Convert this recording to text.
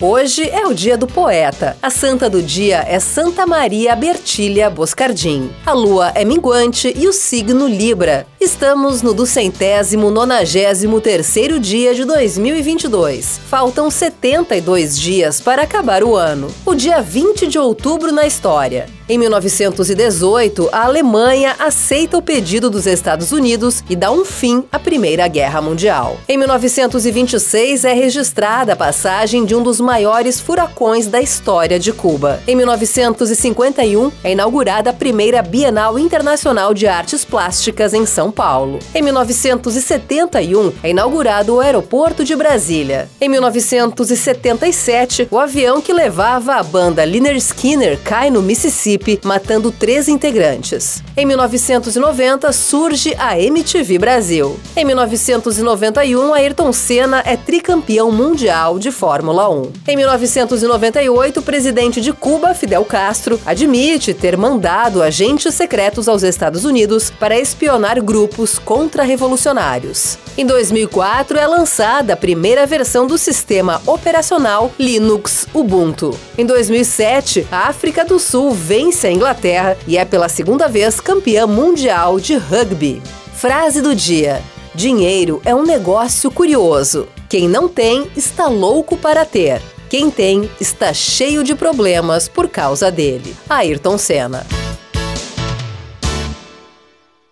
Hoje é o dia do poeta. A santa do dia é Santa Maria Bertilha Boscardin. A lua é minguante e o signo Libra. Estamos no duzentésimo nonagésimo terceiro dia de 2022. Faltam 72 dias para acabar o ano. O dia 20 de outubro na história. Em 1918, a Alemanha aceita o pedido dos Estados Unidos e dá um fim à Primeira Guerra Mundial. Em 1926 é registrada a passagem de um dos maiores furacões da história de Cuba. Em 1951 é inaugurada a primeira Bienal Internacional de Artes Plásticas em São Paulo. Em 1971 é inaugurado o Aeroporto de Brasília. Em 1977, o avião que levava a banda Liner Skinner cai no Mississippi matando três integrantes. Em 1990 surge a MTV Brasil. Em 1991, Ayrton Senna é tricampeão mundial de Fórmula 1. Em 1998, o presidente de Cuba, Fidel Castro, admite ter mandado agentes secretos aos Estados Unidos para espionar grupos contra-revolucionários. Em 2004 é lançada a primeira versão do sistema operacional Linux Ubuntu. Em 2007, a África do Sul vence a Inglaterra e é pela segunda vez campeã mundial de rugby. Frase do dia: Dinheiro é um negócio curioso. Quem não tem está louco para ter. Quem tem está cheio de problemas por causa dele. Ayrton Senna.